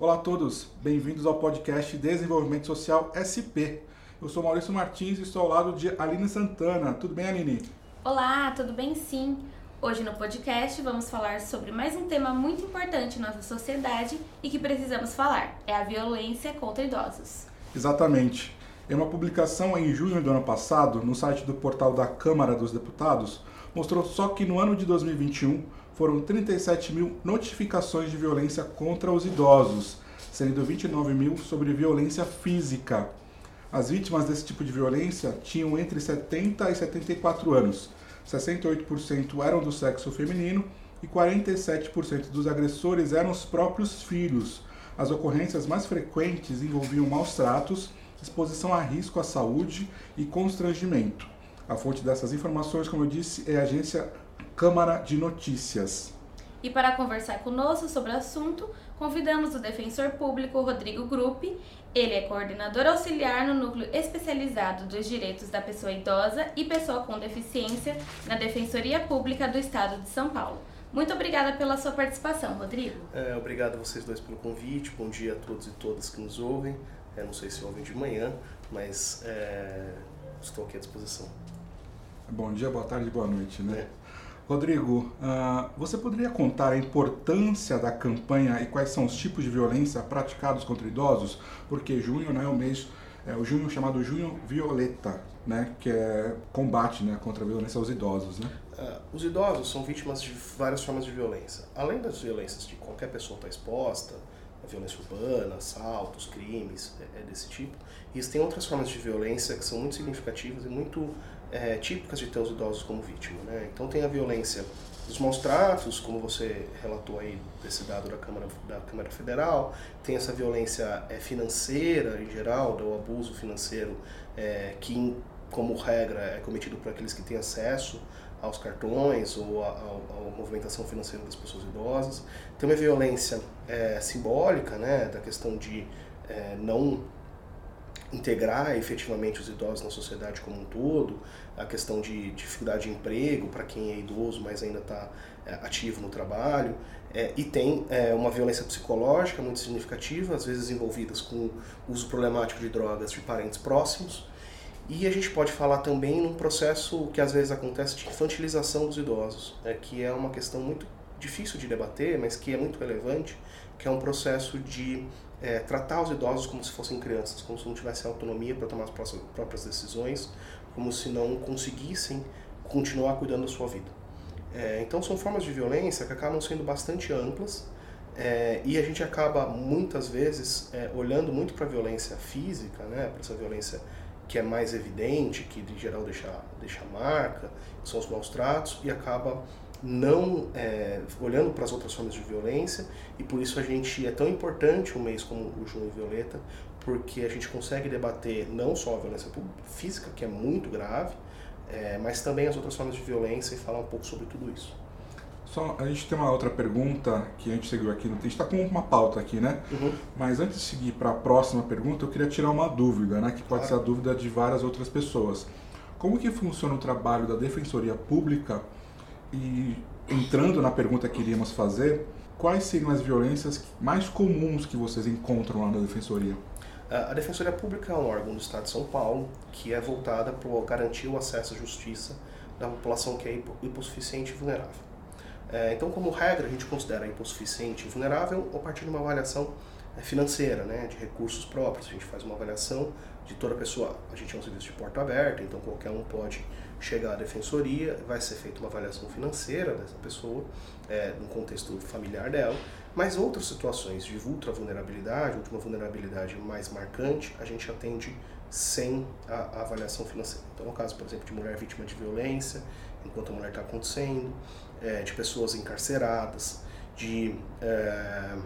Olá a todos, bem-vindos ao podcast Desenvolvimento Social SP. Eu sou Maurício Martins e estou ao lado de Aline Santana. Tudo bem, Aline? Olá, tudo bem sim? Hoje no podcast vamos falar sobre mais um tema muito importante em nossa sociedade e que precisamos falar: é a violência contra idosos. Exatamente. Em uma publicação em junho do ano passado, no site do portal da Câmara dos Deputados, mostrou só que no ano de 2021 foram 37 mil notificações de violência contra os idosos, sendo 29 mil sobre violência física. As vítimas desse tipo de violência tinham entre 70 e 74 anos. 68% eram do sexo feminino e 47% dos agressores eram os próprios filhos. As ocorrências mais frequentes envolviam maus tratos, exposição a risco à saúde e constrangimento. A fonte dessas informações, como eu disse, é a agência Câmara de Notícias. E para conversar conosco sobre o assunto, convidamos o defensor público Rodrigo Gruppi. Ele é coordenador auxiliar no núcleo especializado dos direitos da pessoa idosa e pessoa com deficiência na Defensoria Pública do Estado de São Paulo. Muito obrigada pela sua participação, Rodrigo. É, obrigado a vocês dois pelo convite. Bom dia a todos e todas que nos ouvem. É, não sei se ouvem de manhã, mas é, estou aqui à disposição. Bom dia, boa tarde, boa noite, né? É. Rodrigo, uh, você poderia contar a importância da campanha e quais são os tipos de violência praticados contra idosos? Porque junho né, é o mês, é o junho chamado Junho Violeta, né, que é combate né, contra a violência aos idosos. Né? Uh, os idosos são vítimas de várias formas de violência. Além das violências de qualquer pessoa está exposta, violência urbana, assaltos, crimes, é, é desse tipo. E existem outras formas de violência que são muito significativas e muito é, típicas de ter os idosos como vítima. Né? Então tem a violência dos maus tratos, como você relatou aí desse dado da Câmara, da Câmara Federal, tem essa violência é, financeira em geral, do abuso financeiro é, que, como regra, é cometido por aqueles que têm acesso aos cartões ou à movimentação financeira das pessoas idosas. Tem uma violência é, simbólica, né, da questão de é, não integrar efetivamente os idosos na sociedade como um todo, a questão de dificuldade de emprego para quem é idoso, mas ainda está é, ativo no trabalho, é, e tem é, uma violência psicológica muito significativa, às vezes envolvidas com uso problemático de drogas de parentes próximos, e a gente pode falar também num processo que às vezes acontece de infantilização dos idosos, né, que é uma questão muito difícil de debater, mas que é muito relevante, que é um processo de é, tratar os idosos como se fossem crianças, como se não tivessem autonomia para tomar as próprias decisões, como se não conseguissem continuar cuidando da sua vida. É, então são formas de violência que acabam sendo bastante amplas é, e a gente acaba muitas vezes é, olhando muito para a violência física, né, para essa violência que é mais evidente, que de geral deixa, deixa marca, são os maus tratos, e acaba não é, olhando para as outras formas de violência e por isso a gente é tão importante um mês como o Junho Violeta porque a gente consegue debater não só a violência física que é muito grave é, mas também as outras formas de violência e falar um pouco sobre tudo isso. Só a gente tem uma outra pergunta que a gente seguiu aqui no a gente está com uma pauta aqui né? Uhum. mas antes de seguir para a próxima pergunta eu queria tirar uma dúvida né? Que pode claro. ser a dúvida de várias outras pessoas. Como que funciona o trabalho da defensoria pública e entrando na pergunta que iríamos fazer, quais seriam as violências mais comuns que vocês encontram lá na Defensoria? A Defensoria Pública é um órgão do Estado de São Paulo que é voltada para garantir o acesso à justiça da população que é hipossuficiente e vulnerável. É, então, como regra, a gente considera hipossuficiente e vulnerável a partir de uma avaliação é, financeira, né, de recursos próprios. A gente faz uma avaliação de toda pessoa. A gente é um serviço de porta aberta, então qualquer um pode chegar à defensoria, vai ser feita uma avaliação financeira dessa pessoa, é, no contexto familiar dela, mas outras situações de ultra vulnerabilidade, última vulnerabilidade mais marcante, a gente atende sem a, a, avaliação financeira. Então, no caso, por exemplo, de mulher vítima de violência, enquanto a mulher está acontecendo, é, de pessoas encarceradas, de é,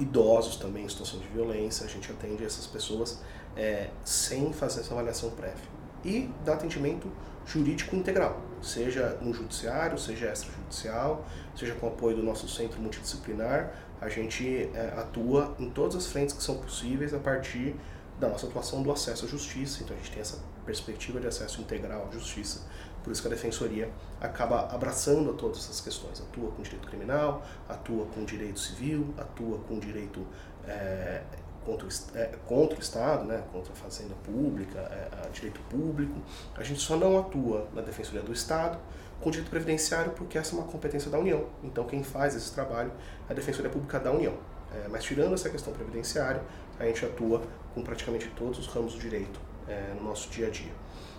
idosos também em situação de violência, a gente atende essas pessoas é, sem fazer essa avaliação prévia. E dá atendimento jurídico integral, seja no judiciário, seja extrajudicial, seja com apoio do nosso centro multidisciplinar, a gente é, atua em todas as frentes que são possíveis a partir da nossa atuação do acesso à justiça, então a gente tem essa perspectiva de acesso integral à justiça, por isso que a defensoria acaba abraçando a todas essas questões, atua com direito criminal, atua com direito civil, atua com direito é, contra, o, é, contra o Estado, né, contra a fazenda pública, é, a direito público. A gente só não atua na Defensoria do Estado com direito previdenciário porque essa é uma competência da União. Então quem faz esse trabalho é a Defensoria Pública da União. É, mas tirando essa questão previdenciária, a gente atua com praticamente todos os ramos do direito é, no nosso dia a dia.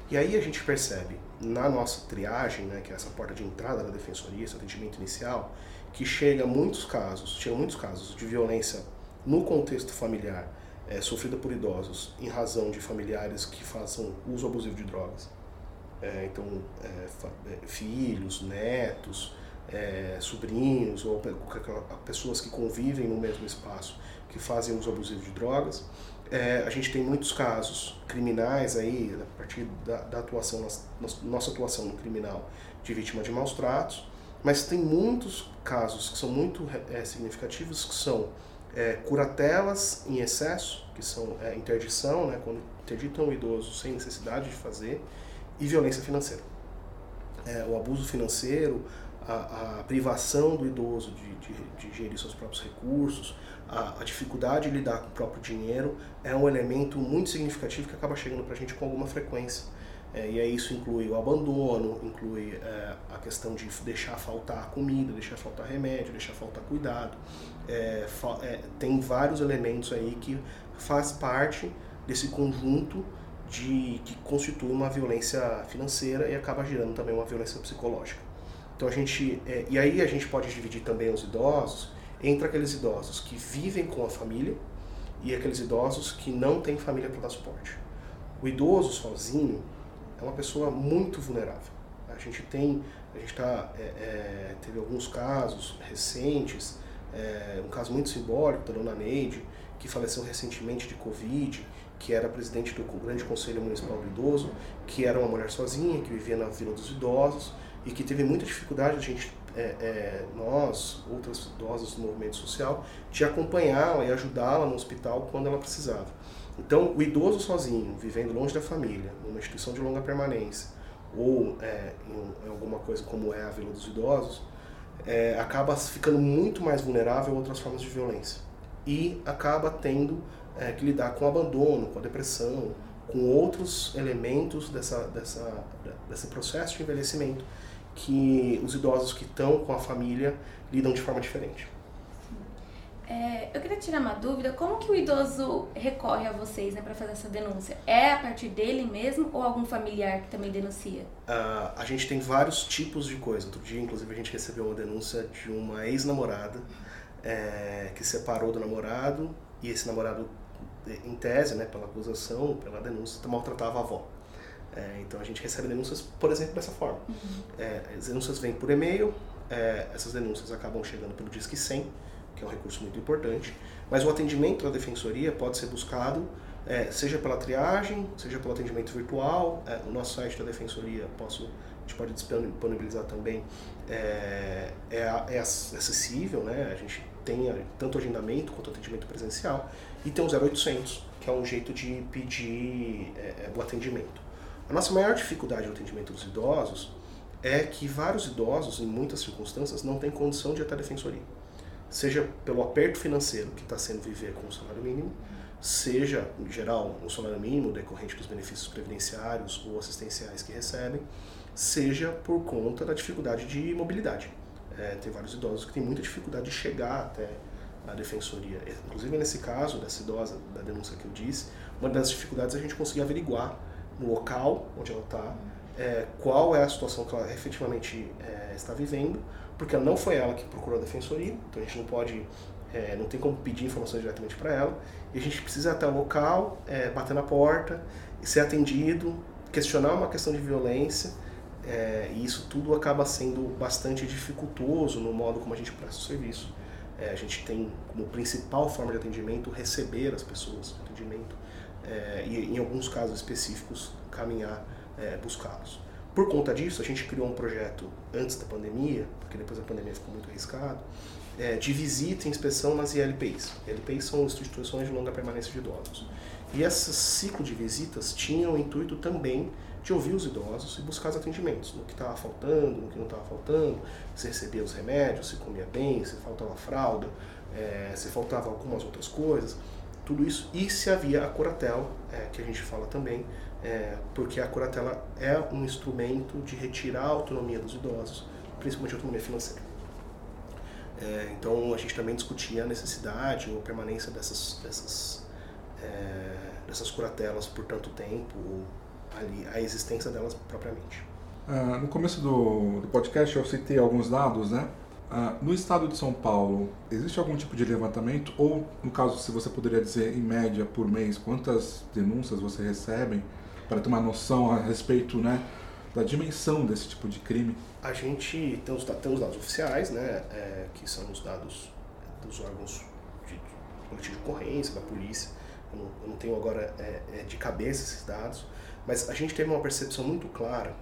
E aí a gente percebe na nossa triagem, né, que é essa porta de entrada da defensoria, esse atendimento inicial, que chega muitos casos, chegam muitos casos de violência no contexto familiar é, sofrida por idosos em razão de familiares que façam uso abusivo de drogas. É, então, é, é filhos, netos, é, sobrinhos ou pessoas que convivem no mesmo espaço que fazem uso abusivo de drogas. É, a gente tem muitos casos criminais aí, a partir da, da atuação, nossa, nossa atuação no criminal, de vítima de maus tratos, mas tem muitos casos que são muito é, significativos, que são é, curatelas em excesso, que são é, interdição, né, quando interditam o idoso sem necessidade de fazer, e violência financeira. É, o abuso financeiro, a, a, privação do idoso de, de, de gerir seus próprios recursos, a, a, dificuldade de lidar com o próprio dinheiro é um elemento muito significativo que acaba chegando para a gente com alguma frequência. É, e aí isso inclui o abandono, inclui é, a questão de deixar faltar comida, deixar faltar remédio, deixar faltar cuidado. É, fa é, tem vários elementos aí que faz parte desse conjunto de que constitui uma violência financeira e acaba gerando também uma violência psicológica. Então a gente é, e aí a gente pode dividir também os idosos entre aqueles idosos que vivem com a família e aqueles idosos que não têm família para dar suporte. O idoso sozinho é uma pessoa muito vulnerável. A gente tem, a gente tá, é, é, teve alguns casos recentes, é, um caso muito simbólico da dona Neide, que faleceu recentemente de Covid, que era presidente do Grande Conselho Municipal do Idoso, que era uma mulher sozinha, que vivia na Vila dos Idosos e que teve muita dificuldade, a gente, é, é, nós, outras idosas do movimento social, de acompanhá-la e ajudá-la no hospital quando ela precisava. Então, o idoso sozinho, vivendo longe da família, numa instituição de longa permanência, ou é, em, alguma coisa como é a Vila dos Idosos, é, acaba ficando muito mais vulnerável a outras formas de violência. E acaba tendo é, que lidar com o abandono, com a depressão, com outros elementos dessa, dessa, desse processo de envelhecimento que os idosos que estão com a família lidam de forma diferente. É, eu queria tirar uma dúvida, como que o idoso recorre a vocês né, para fazer essa denúncia? É a partir dele mesmo ou algum familiar que também denuncia? Uh, a gente tem vários tipos de coisa. Outro dia, inclusive, a gente recebeu uma denúncia de uma ex-namorada é, que separou do namorado e esse namorado, em tese, né, pela acusação, pela denúncia, maltratava a avó. É, então a gente recebe denúncias, por exemplo, dessa forma. Uhum. É, as denúncias vêm por e-mail, é, essas denúncias acabam chegando pelo Disque 100, que é um recurso muito importante, mas o atendimento da defensoria pode ser buscado é, seja pela triagem, seja pelo atendimento virtual, é, o nosso site da defensoria posso, a gente pode disponibilizar também, é, é, é acessível, né? a gente tem tanto agendamento quanto atendimento presencial, e tem o 0800, que é um jeito de pedir é, é, o atendimento. A nossa maior dificuldade no atendimento dos idosos é que vários idosos, em muitas circunstâncias, não têm condição de ir até a defensoria seja pelo aperto financeiro que está sendo viver com o salário mínimo, seja, em geral, o salário mínimo decorrente dos benefícios previdenciários ou assistenciais que recebem, seja por conta da dificuldade de mobilidade. É, tem vários idosos que têm muita dificuldade de chegar até a defensoria. Inclusive, nesse caso dessa idosa, da denúncia que eu disse, uma das dificuldades é a gente conseguir averiguar no local onde ela está é, qual é a situação que ela efetivamente é, está vivendo, porque não foi ela que procurou a defensoria, então a gente não pode, é, não tem como pedir informações diretamente para ela, e a gente precisa ir até o local, é, bater na porta, ser atendido, questionar uma questão de violência, é, e isso tudo acaba sendo bastante dificultoso no modo como a gente presta o serviço. É, a gente tem como principal forma de atendimento receber as pessoas, atendimento, e em alguns casos específicos caminhar, é, buscá-los. Por conta disso, a gente criou um projeto antes da pandemia, porque depois da pandemia ficou muito arriscado, é, de visita e inspeção nas ILPs. ILPs são instituições de longa permanência de idosos. E esse ciclo de visitas tinha o intuito também de ouvir os idosos e buscar os atendimentos, no que estava faltando, no que não estava faltando, se recebia os remédios, se comia bem, se faltava fralda, é, se faltava algumas outras coisas, tudo isso, e se havia a curatela, é, que a gente fala também, é, porque a curatela é um instrumento de retirar a autonomia dos idosos, principalmente a autonomia financeira. É, então a gente também discutia a necessidade ou permanência dessas, dessas, é, dessas curatelas por tanto tempo, ali, a existência delas propriamente. Uh, no começo do, do, podcast eu citei alguns dados, né? Uh, no estado de São Paulo, existe algum tipo de levantamento? Ou, no caso, se você poderia dizer, em média, por mês, quantas denúncias você recebe para ter uma noção a respeito né, da dimensão desse tipo de crime? A gente tem os, tem os dados oficiais, né, é, que são os dados dos órgãos de, de de ocorrência, da polícia. Eu não, eu não tenho agora é, é, de cabeça esses dados, mas a gente teve uma percepção muito clara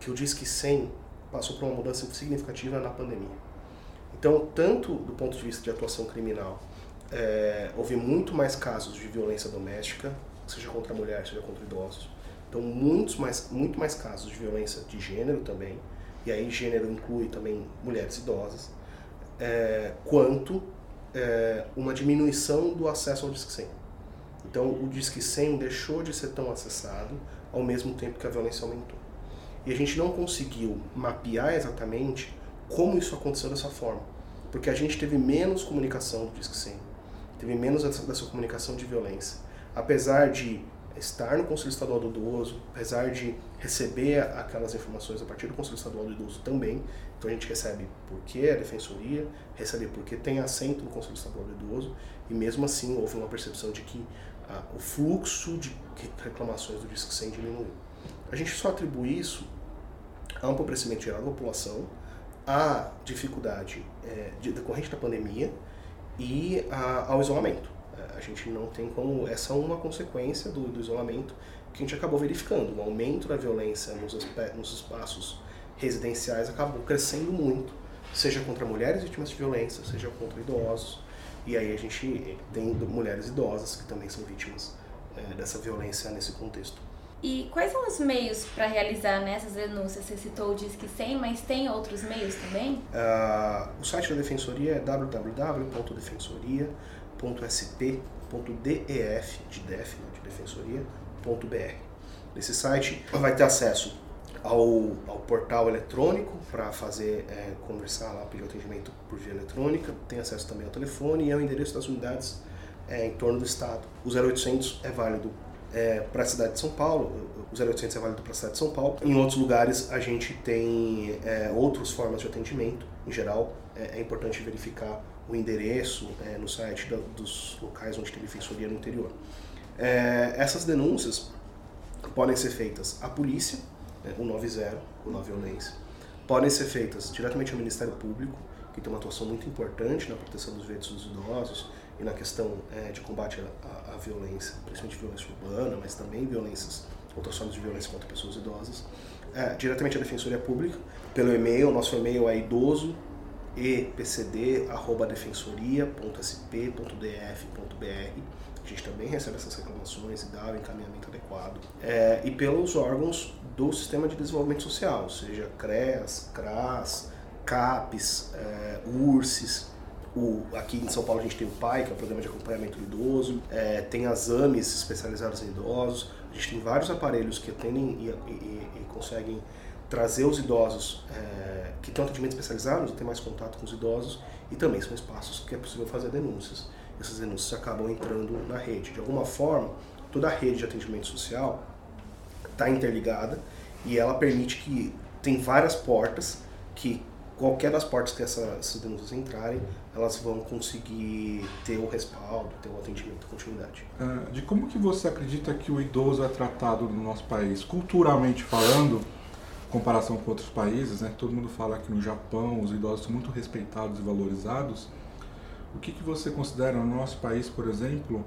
que o Disque 100 passou por uma mudança significativa na pandemia. Então, tanto do ponto de vista de atuação criminal, é, houve muito mais casos de violência doméstica, seja contra a mulher, seja contra idosos. Então, muitos mais, muito mais casos de violência de gênero também, e aí gênero inclui também mulheres idosas, é, quanto é, uma diminuição do acesso ao Disque 100. Então, o Disque 100 deixou de ser tão acessado ao mesmo tempo que a violência aumentou. E a gente não conseguiu mapear exatamente como isso aconteceu dessa forma. Porque a gente teve menos comunicação do Disque 100, teve menos dessa, dessa comunicação de violência. Apesar de estar no Conselho Estadual do Idoso, apesar de receber aquelas informações a partir do Conselho Estadual do Idoso também, então a gente recebe porque é a defensoria, recebe porque tem assento no Conselho Estadual do Idoso, e mesmo assim houve uma percepção de que ah, o fluxo de reclamações do Disque 100 diminuiu. A gente só atribui isso a um empobrecimento geral da população, à dificuldade é, de, decorrente da pandemia e a, ao isolamento. A gente não tem como. Essa é uma consequência do, do isolamento que a gente acabou verificando. O aumento da violência nos, nos espaços residenciais acabou crescendo muito, seja contra mulheres vítimas de violência, seja contra idosos. E aí a gente tem mulheres idosas que também são vítimas é, dessa violência nesse contexto. E quais são os meios para realizar nessas denúncias? Você citou o Disque 100, mas tem outros meios também? Uh, o site da Defensoria é www.defensoria.sp.def, de def, de defensoria.br. Nesse site vai ter acesso ao, ao portal eletrônico para fazer é, conversar lá, pedir atendimento por via eletrônica, tem acesso também ao telefone e ao endereço das unidades é, em torno do estado. O 0800 é válido é, para a cidade de São Paulo, o 0800 é válido para a cidade de São Paulo. Em outros lugares a gente tem é, outras formas de atendimento. Em geral, é, é importante verificar o endereço é, no site da, dos locais onde tem defensoria no interior. É, essas denúncias podem ser feitas à polícia, né, o 90, o 9 Violência, podem ser feitas diretamente ao Ministério Público, que tem uma atuação muito importante na proteção dos direitos dos idosos, e na questão é, de combate à, à, violência, principalmente violência urbana, mas também violências, outras formas de violência contra pessoas idosas, é, diretamente à Defensoria Pública, pelo e-mail, nosso e-mail é idoso epcd.defensoria.sp.df.br a gente também recebe essas reclamações e dá o encaminhamento adequado. É, e pelos órgãos do Sistema de Desenvolvimento Social, seja CREAS, CRAS, CAPES, é, o, aqui em São Paulo a gente tem o PAI, que é o Programa de Acompanhamento do Idoso, é, tem as AMES especializadas em idosos, a gente tem vários aparelhos que atendem e, e, e conseguem trazer os idosos é, que têm atendimento especializado, ter mais contato com os idosos, e também são espaços que é possível fazer denúncias. Essas denúncias acabam entrando na rede. De alguma forma, toda a rede de atendimento social está interligada e ela permite que tem várias portas que qualquer das portas que essa, essas denúncias entrarem, elas vão conseguir ter o respaldo, ter o atendimento, a continuidade. Uh, de como que você acredita que o idoso é tratado no nosso país? Culturalmente falando, em comparação com outros países, né? todo mundo fala que no Japão os idosos são muito respeitados e valorizados. O que, que você considera no nosso país, por exemplo,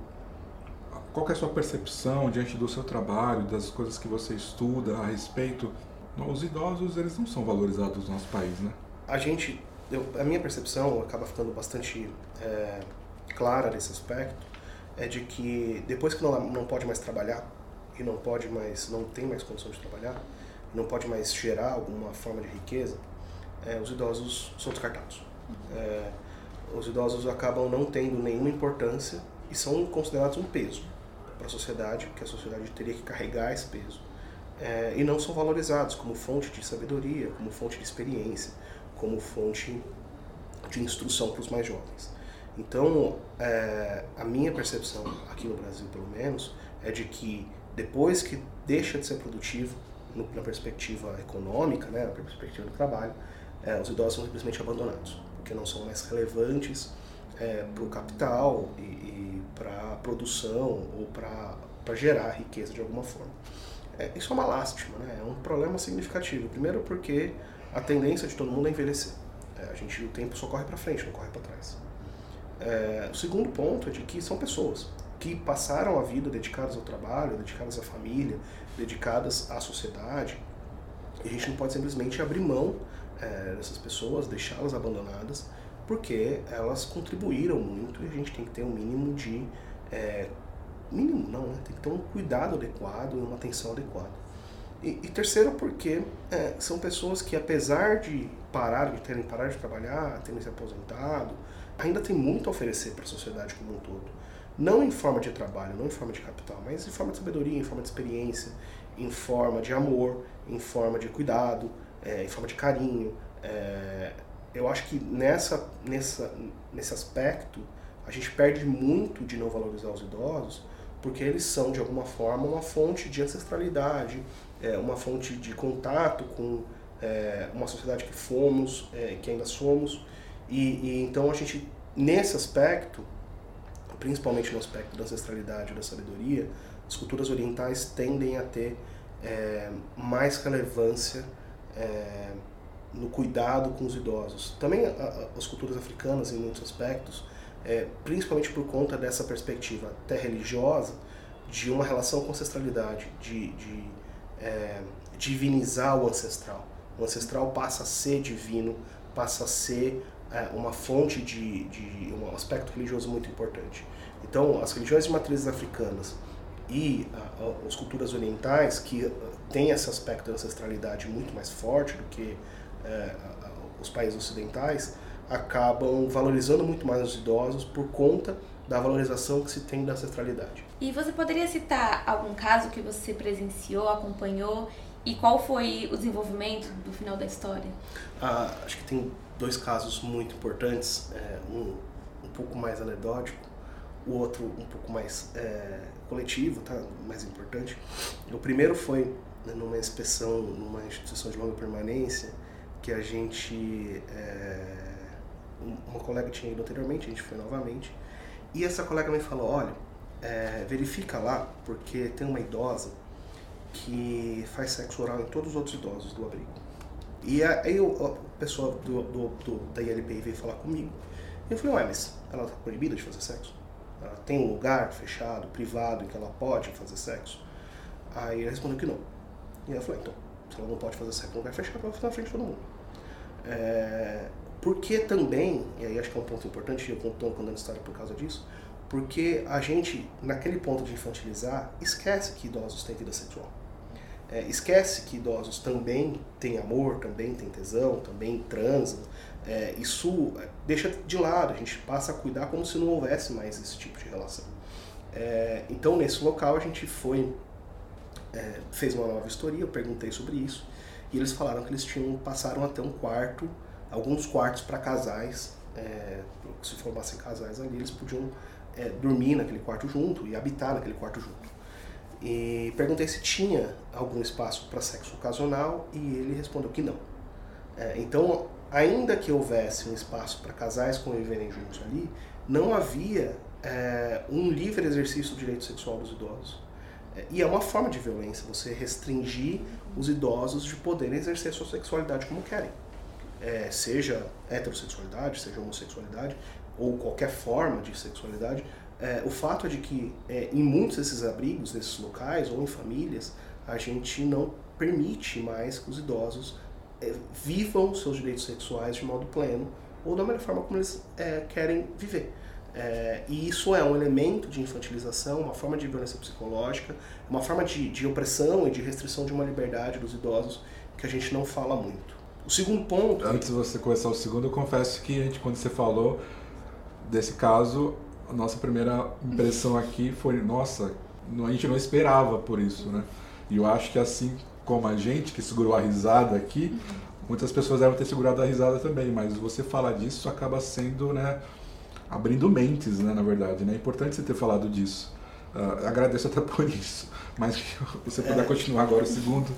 qual é a sua percepção diante do seu trabalho, das coisas que você estuda a respeito? Os idosos, eles não são valorizados no nosso país, né? a gente, eu, a minha percepção acaba ficando bastante é, clara nesse aspecto, é de que depois que não, não pode mais trabalhar, e não pode mais, não tem mais condição de trabalhar, não pode mais gerar alguma forma de riqueza, é, os idosos são descartados. É, os idosos acabam não tendo nenhuma importância e são considerados um peso para a sociedade, que a sociedade teria que carregar esse peso. É, e não são valorizados como fonte de sabedoria, como fonte de experiência, como fonte de instrução para os mais jovens. Então, é, a minha percepção, aqui no Brasil pelo menos, é de que depois que deixa de ser produtivo, no, na perspectiva econômica, né, na perspectiva do trabalho, é, os idosos são simplesmente abandonados, porque não são mais relevantes é, para o capital e, e para a produção ou para gerar riqueza de alguma forma. É, isso é uma lástima, né? é um problema significativo. Primeiro porque a tendência de todo mundo é envelhecer. É, a gente, o tempo só corre para frente, não corre para trás. É, o segundo ponto é de que são pessoas que passaram a vida dedicadas ao trabalho, dedicadas à família, dedicadas à sociedade. E a gente não pode simplesmente abrir mão é, dessas pessoas, deixá-las abandonadas, porque elas contribuíram muito e a gente tem que ter um mínimo de. É, mínimo não, né? Tem que ter um cuidado adequado e uma atenção adequada. E, e terceiro, porque é, são pessoas que, apesar de parar, de terem parado de trabalhar, terem se aposentado, ainda tem muito a oferecer para a sociedade como um todo. Não em forma de trabalho, não em forma de capital, mas em forma de sabedoria, em forma de experiência, em forma de amor, em forma de cuidado, é, em forma de carinho. É, eu acho que nessa, nessa, nesse aspecto a gente perde muito de não valorizar os idosos, porque eles são de alguma forma uma fonte de ancestralidade, é, uma fonte de contato com é, uma sociedade que fomos, é, que ainda somos, e, e, então a gente, nesse aspecto, principalmente no aspecto da ancestralidade, da sabedoria, as culturas orientais tendem a ter é, mais relevância é, no cuidado com os idosos. Também a, a, as culturas africanas, em muitos aspectos, é, principalmente por conta dessa perspectiva até religiosa, de uma relação com ancestralidade, de, de é, divinizar o ancestral. O ancestral passa a ser divino, passa a ser é, uma fonte de, de um aspecto religioso muito importante. Então, as religiões de matrizes africanas e a, as culturas orientais, que têm esse aspecto da ancestralidade muito mais forte do que é, os países ocidentais, acabam valorizando muito mais os idosos por conta da valorização que se tem da ancestralidade. E você poderia citar algum caso que você presenciou, acompanhou e qual foi o desenvolvimento do final da história? Ah, acho que tem dois casos muito importantes, é, um um pouco mais anedótico, o outro um pouco mais é, coletivo, tá? mais importante. O primeiro foi né, numa inspeção numa instituição de longa permanência que a gente é, uma colega tinha ido anteriormente, a gente foi novamente e essa colega me falou, olha, é, verifica lá porque tem uma idosa que faz sexo oral em todos os outros idosos do abrigo. E aí a pessoa do, do, do, da ILPI veio falar comigo. E eu falei, ué, mas ela está proibida de fazer sexo? Ela tem um lugar fechado, privado, em que ela pode fazer sexo? Aí ele respondeu que não. E eu falei, então, se ela não pode fazer sexo no lugar fechado, ela vai fazer na frente de todo mundo. É, porque também, e aí acho que é um ponto importante, eu estou contando história por causa disso, porque a gente, naquele ponto de infantilizar, esquece que idosos têm vida sexual. É, esquece que idosos também têm amor, também têm tesão, também transam. É, isso deixa de lado, a gente passa a cuidar como se não houvesse mais esse tipo de relação. É, então, nesse local, a gente foi, é, fez uma nova vistoria, eu perguntei sobre isso, e eles falaram que eles tinham passaram até um quarto, alguns quartos para casais, é, se formassem casais ali, eles podiam é, dormir naquele quarto junto e habitar naquele quarto junto. E perguntei se tinha algum espaço para sexo ocasional e ele respondeu que não. É, então, ainda que houvesse um espaço para casais conviverem juntos ali, não havia é, um livre exercício do direito sexual dos idosos. É, e é uma forma de violência você restringir os idosos de poderem exercer sua sexualidade como querem. É, seja heterossexualidade, seja homossexualidade, ou qualquer forma de sexualidade, é, o fato é de que é, em muitos desses abrigos, nesses locais ou em famílias, a gente não permite mais que os idosos é, vivam seus direitos sexuais de modo pleno ou da melhor forma como eles é, querem viver. É, e isso é um elemento de infantilização, uma forma de violência psicológica, uma forma de, de opressão e de restrição de uma liberdade dos idosos que a gente não fala muito. O segundo ponto. Antes de você começar o segundo, eu confesso que a gente, quando você falou desse caso, a nossa primeira impressão aqui foi: nossa, a gente não esperava por isso, né? E eu acho que assim como a gente que segurou a risada aqui, muitas pessoas devem ter segurado a risada também, mas você falar disso acaba sendo, né? abrindo mentes, né, na verdade. Né? É importante você ter falado disso. Uh, agradeço até por isso. Mas se você puder é, continuar agora o segundo.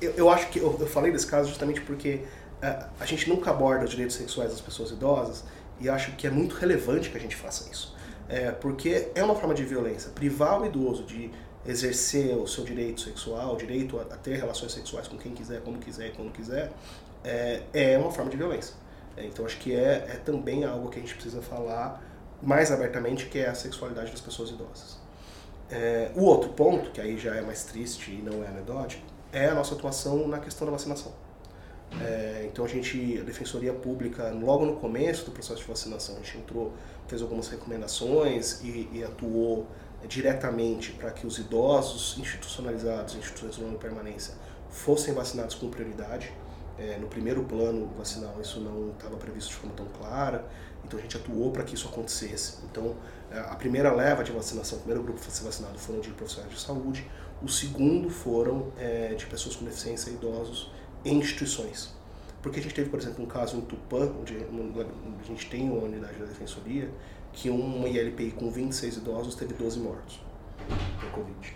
Eu, eu acho que eu, eu, falei desse caso justamente porque uh, a gente nunca aborda os direitos sexuais das pessoas idosas e acho que é muito relevante que a gente faça isso. É, porque é uma forma de violência. Privar o idoso de exercer o seu direito sexual, o direito a, a ter relações sexuais com quem quiser, como quiser e quando quiser, é, é uma forma de violência. É, então acho que é, é também algo que a gente precisa falar mais abertamente, que é a sexualidade das pessoas idosas. É, o outro ponto, que aí já é mais triste e não é anedótico, é a nossa atuação na questão da vacinação. É, então a gente, a Defensoria Pública, logo no começo do processo de vacinação, a gente entrou, fez algumas recomendações e, e atuou diretamente para que os idosos institucionalizados, instituições de longa permanência, fossem vacinados com prioridade. É, no primeiro plano vacinal isso não estava previsto de forma tão clara, então a gente atuou para que isso acontecesse. Então é, a primeira leva de vacinação, o primeiro grupo a ser vacinado foram de profissionais de saúde, o segundo foram é, de pessoas com deficiência idosos em instituições. Porque a gente teve, por exemplo, um caso em Tupã, onde a gente tem uma unidade da defensoria, que uma ILPI com 26 idosos teve 12 mortos por Covid.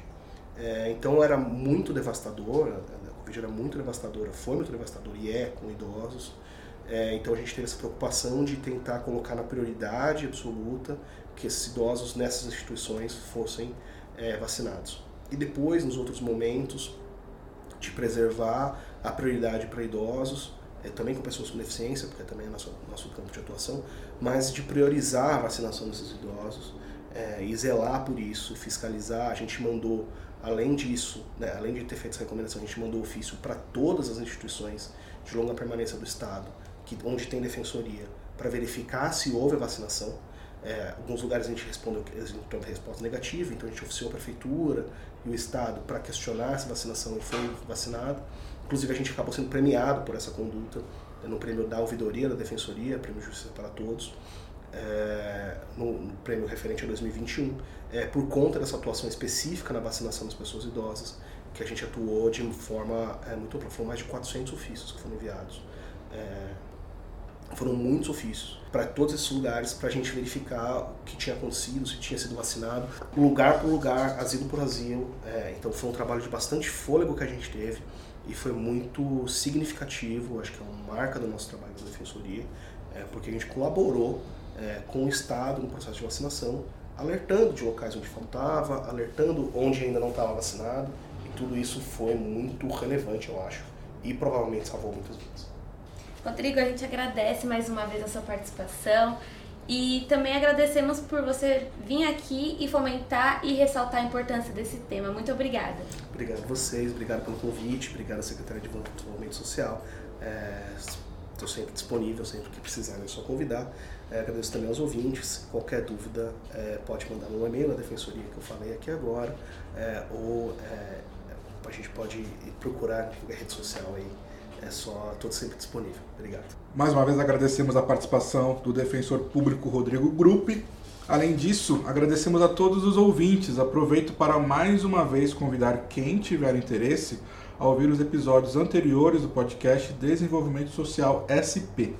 É, então era muito devastador, Covid era muito devastadora, foi muito devastadora e é com idosos. É, então a gente teve essa preocupação de tentar colocar na prioridade absoluta que esses idosos nessas instituições fossem é, vacinados. E depois, nos outros momentos, de preservar a prioridade para idosos, é, também com pessoas com deficiência, porque também é nosso, nosso campo de atuação, mas de priorizar a vacinação desses idosos é, e zelar por isso, fiscalizar. A gente mandou Além disso, né, além de ter feito essa recomendação, a gente mandou ofício para todas as instituições de longa permanência do Estado, que, onde tem defensoria, para verificar se houve a vacinação. É, alguns lugares a gente respondeu teve resposta negativa, então a gente oficiou a prefeitura e o Estado para questionar se vacinação foi vacinado. Inclusive a gente acabou sendo premiado por essa conduta no prêmio da ouvidoria da defensoria, prêmio Justiça para Todos é, no, no, prêmio referente a 2021, é, por conta dessa atuação específica na vacinação das pessoas idosas, que a gente atuou de forma é, muito ampla. Foram mais de 400 ofícios que foram enviados. É, foram muitos ofícios para todos esses lugares para a gente verificar o que tinha acontecido, se tinha sido vacinado, lugar por lugar, asilo por asilo. É, então foi um trabalho de bastante fôlego que a gente teve e foi muito significativo, acho que é uma marca do nosso trabalho da Defensoria, é, porque a gente colaborou é, com o Estado no processo de vacinação, alertando de locais onde faltava, alertando onde ainda não estava vacinado, e tudo isso foi muito relevante, eu acho, e provavelmente salvou muitas vidas. Rodrigo, a gente agradece mais uma vez a sua participação e também agradecemos por você vir aqui e fomentar e ressaltar a importância desse tema. Muito obrigada. Obrigado a vocês, obrigado pelo convite, obrigado à Secretaria de Desenvolvimento Social. Estou é, sempre disponível, sempre que precisarem, é só convidar. É, agradeço também aos ouvintes. Qualquer dúvida, é, pode mandar no e-mail na defensoria que eu falei aqui agora, é, ou é, a gente pode procurar em rede social aí. É só, estou sempre disponível. Obrigado. Mais uma vez agradecemos a participação do defensor público Rodrigo Gruppe. Além disso, agradecemos a todos os ouvintes. Aproveito para mais uma vez convidar quem tiver interesse a ouvir os episódios anteriores do podcast Desenvolvimento Social SP.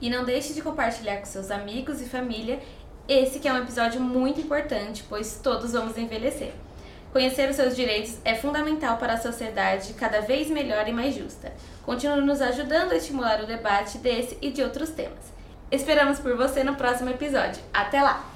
E não deixe de compartilhar com seus amigos e família esse que é um episódio muito importante, pois todos vamos envelhecer. Conhecer os seus direitos é fundamental para a sociedade cada vez melhor e mais justa. Continue nos ajudando a estimular o debate desse e de outros temas. Esperamos por você no próximo episódio. Até lá!